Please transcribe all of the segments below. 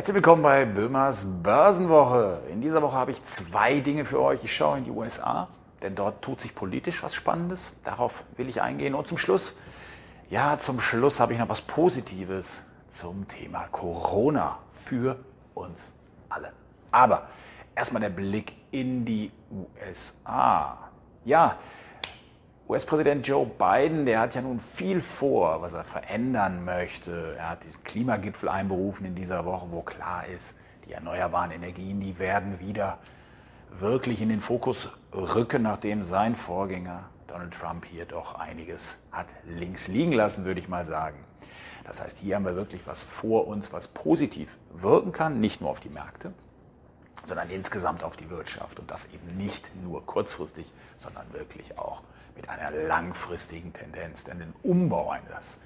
Herzlich willkommen bei Böhmers Börsenwoche. In dieser Woche habe ich zwei Dinge für euch. Ich schaue in die USA, denn dort tut sich politisch was Spannendes. Darauf will ich eingehen. Und zum Schluss, ja, zum Schluss habe ich noch was Positives zum Thema Corona für uns alle. Aber erstmal der Blick in die USA. Ja, US-Präsident Joe Biden, der hat ja nun viel vor, was er verändern möchte. Er hat diesen Klimagipfel einberufen in dieser Woche, wo klar ist, die erneuerbaren Energien, die werden wieder wirklich in den Fokus rücken, nachdem sein Vorgänger Donald Trump hier doch einiges hat links liegen lassen, würde ich mal sagen. Das heißt, hier haben wir wirklich was vor uns, was positiv wirken kann, nicht nur auf die Märkte, sondern insgesamt auf die Wirtschaft. Und das eben nicht nur kurzfristig, sondern wirklich auch mit einer langfristigen Tendenz. Denn den Umbau eines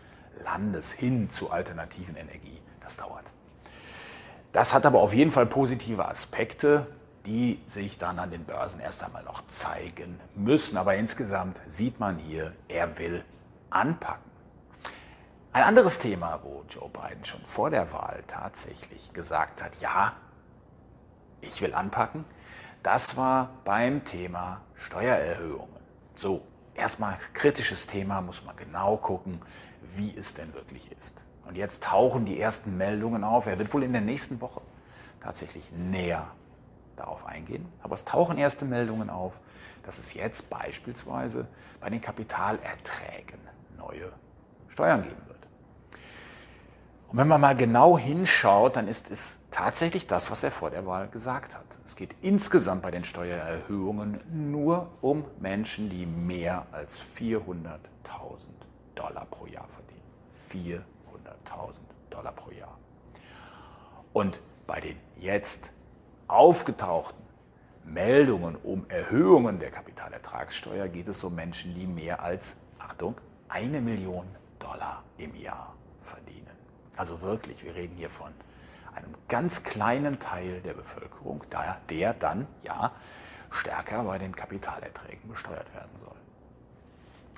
Landes hin zu alternativen Energie, das dauert. Das hat aber auf jeden Fall positive Aspekte, die sich dann an den Börsen erst einmal noch zeigen müssen. Aber insgesamt sieht man hier, er will anpacken. Ein anderes Thema, wo Joe Biden schon vor der Wahl tatsächlich gesagt hat, ja, ich will anpacken, das war beim Thema Steuererhöhungen. So, erstmal kritisches Thema, muss man genau gucken, wie es denn wirklich ist. Und jetzt tauchen die ersten Meldungen auf. Er wird wohl in der nächsten Woche tatsächlich näher darauf eingehen. Aber es tauchen erste Meldungen auf, dass es jetzt beispielsweise bei den Kapitalerträgen neue Steuern geben wird. Und wenn man mal genau hinschaut, dann ist es tatsächlich das, was er vor der Wahl gesagt hat. Es geht insgesamt bei den Steuererhöhungen nur um Menschen, die mehr als 400.000 Dollar pro Jahr verdienen. 400.000 Dollar pro Jahr. Und bei den jetzt aufgetauchten Meldungen um Erhöhungen der Kapitalertragssteuer geht es um Menschen, die mehr als, Achtung, eine Million Dollar im Jahr verdienen. Also wirklich, wir reden hier von ganz kleinen Teil der Bevölkerung, der dann ja stärker bei den Kapitalerträgen besteuert werden soll.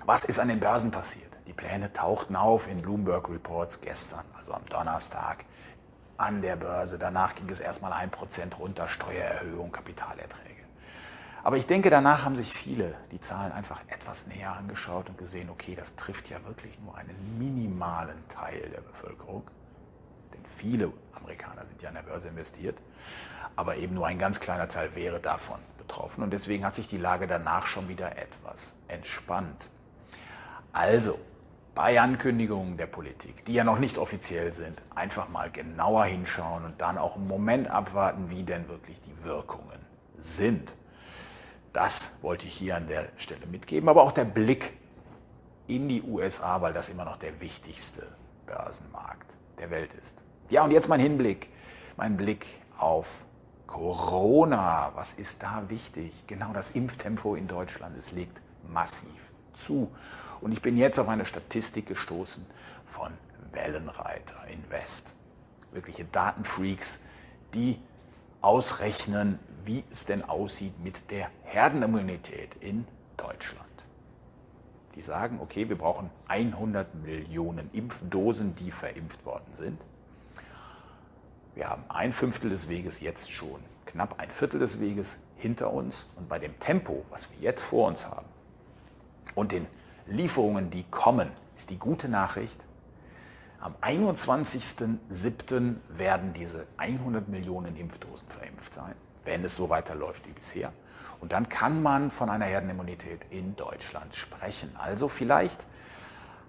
Was ist an den Börsen passiert? Die Pläne tauchten auf in Bloomberg Reports gestern, also am Donnerstag, an der Börse. Danach ging es erstmal ein Prozent runter, Steuererhöhung, Kapitalerträge. Aber ich denke, danach haben sich viele die Zahlen einfach etwas näher angeschaut und gesehen, okay, das trifft ja wirklich nur einen minimalen Teil der Bevölkerung. Viele Amerikaner sind ja an der Börse investiert. Aber eben nur ein ganz kleiner Teil wäre davon betroffen. Und deswegen hat sich die Lage danach schon wieder etwas entspannt. Also, bei Ankündigungen der Politik, die ja noch nicht offiziell sind, einfach mal genauer hinschauen und dann auch einen Moment abwarten, wie denn wirklich die Wirkungen sind. Das wollte ich hier an der Stelle mitgeben, aber auch der Blick in die USA, weil das immer noch der wichtigste Börsenmarkt der Welt ist. Ja, und jetzt mein Hinblick, mein Blick auf Corona. Was ist da wichtig? Genau das Impftempo in Deutschland, es legt massiv zu. Und ich bin jetzt auf eine Statistik gestoßen von Wellenreiter Invest. Wirkliche Datenfreaks, die ausrechnen, wie es denn aussieht mit der Herdenimmunität in Deutschland. Die sagen, okay, wir brauchen 100 Millionen Impfdosen, die verimpft worden sind. Wir haben ein Fünftel des Weges jetzt schon, knapp ein Viertel des Weges hinter uns. Und bei dem Tempo, was wir jetzt vor uns haben und den Lieferungen, die kommen, ist die gute Nachricht, am 21.07. werden diese 100 Millionen Impfdosen verimpft sein, wenn es so weiterläuft wie bisher. Und dann kann man von einer Herdenimmunität in Deutschland sprechen. Also vielleicht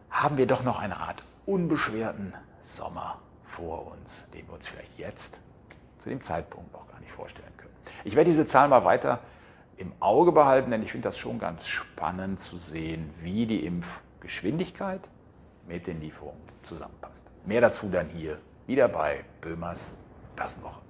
haben wir doch noch eine Art unbeschwerten Sommer vor uns, den wir uns vielleicht jetzt zu dem Zeitpunkt noch gar nicht vorstellen können. Ich werde diese Zahl mal weiter im Auge behalten, denn ich finde das schon ganz spannend zu sehen, wie die Impfgeschwindigkeit mit den Lieferungen zusammenpasst. Mehr dazu dann hier wieder bei Böhmers Börsenwoche.